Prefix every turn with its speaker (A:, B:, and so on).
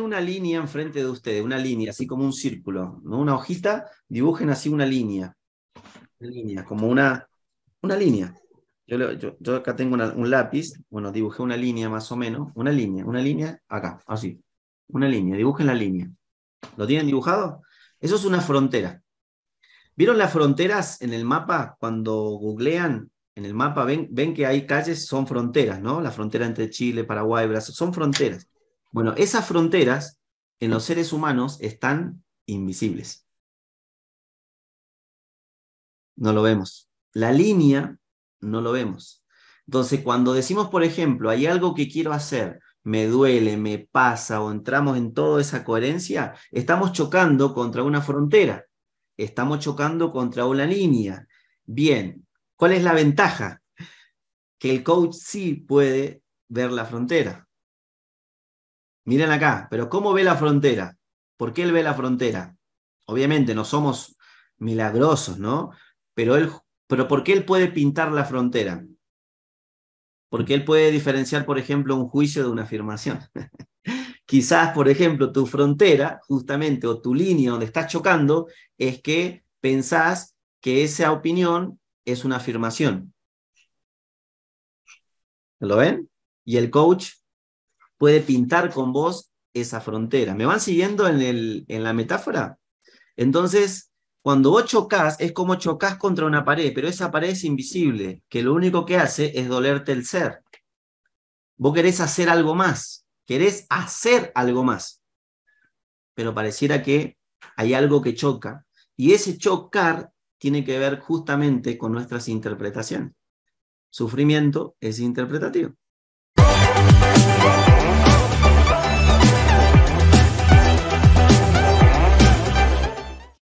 A: una línea enfrente de ustedes, una línea, así como un círculo, ¿no? Una hojita, dibujen así una línea. Una línea, como una, una línea. Yo, yo, acá tengo un lápiz, bueno, dibujé una línea más o menos, una línea, una línea acá, así. Una línea, dibujen la línea. ¿Lo tienen dibujado? Eso es una frontera. ¿Vieron las fronteras en el mapa? Cuando googlean en el mapa, ven, ven que hay calles, son fronteras, ¿no? La frontera entre Chile, Paraguay, Brasil, son fronteras. Bueno, esas fronteras en los seres humanos están invisibles. No lo vemos. La línea no lo vemos. Entonces, cuando decimos, por ejemplo, hay algo que quiero hacer, me duele, me pasa o entramos en toda esa coherencia, estamos chocando contra una frontera, estamos chocando contra una línea. Bien, ¿cuál es la ventaja? Que el coach sí puede ver la frontera. Miren acá, pero ¿cómo ve la frontera? ¿Por qué él ve la frontera? Obviamente no somos milagrosos, ¿no? Pero él, pero ¿por qué él puede pintar la frontera? Porque él puede diferenciar, por ejemplo, un juicio de una afirmación. Quizás, por ejemplo, tu frontera, justamente, o tu línea donde estás chocando, es que pensás que esa opinión es una afirmación. ¿Lo ven? Y el coach puede pintar con vos esa frontera. ¿Me van siguiendo en, el, en la metáfora? Entonces, cuando vos chocas, es como chocas contra una pared, pero esa pared es invisible, que lo único que hace es dolerte el ser. Vos querés hacer algo más, querés hacer algo más, pero pareciera que hay algo que choca, y ese chocar tiene que ver justamente con nuestras interpretaciones. Sufrimiento es interpretativo.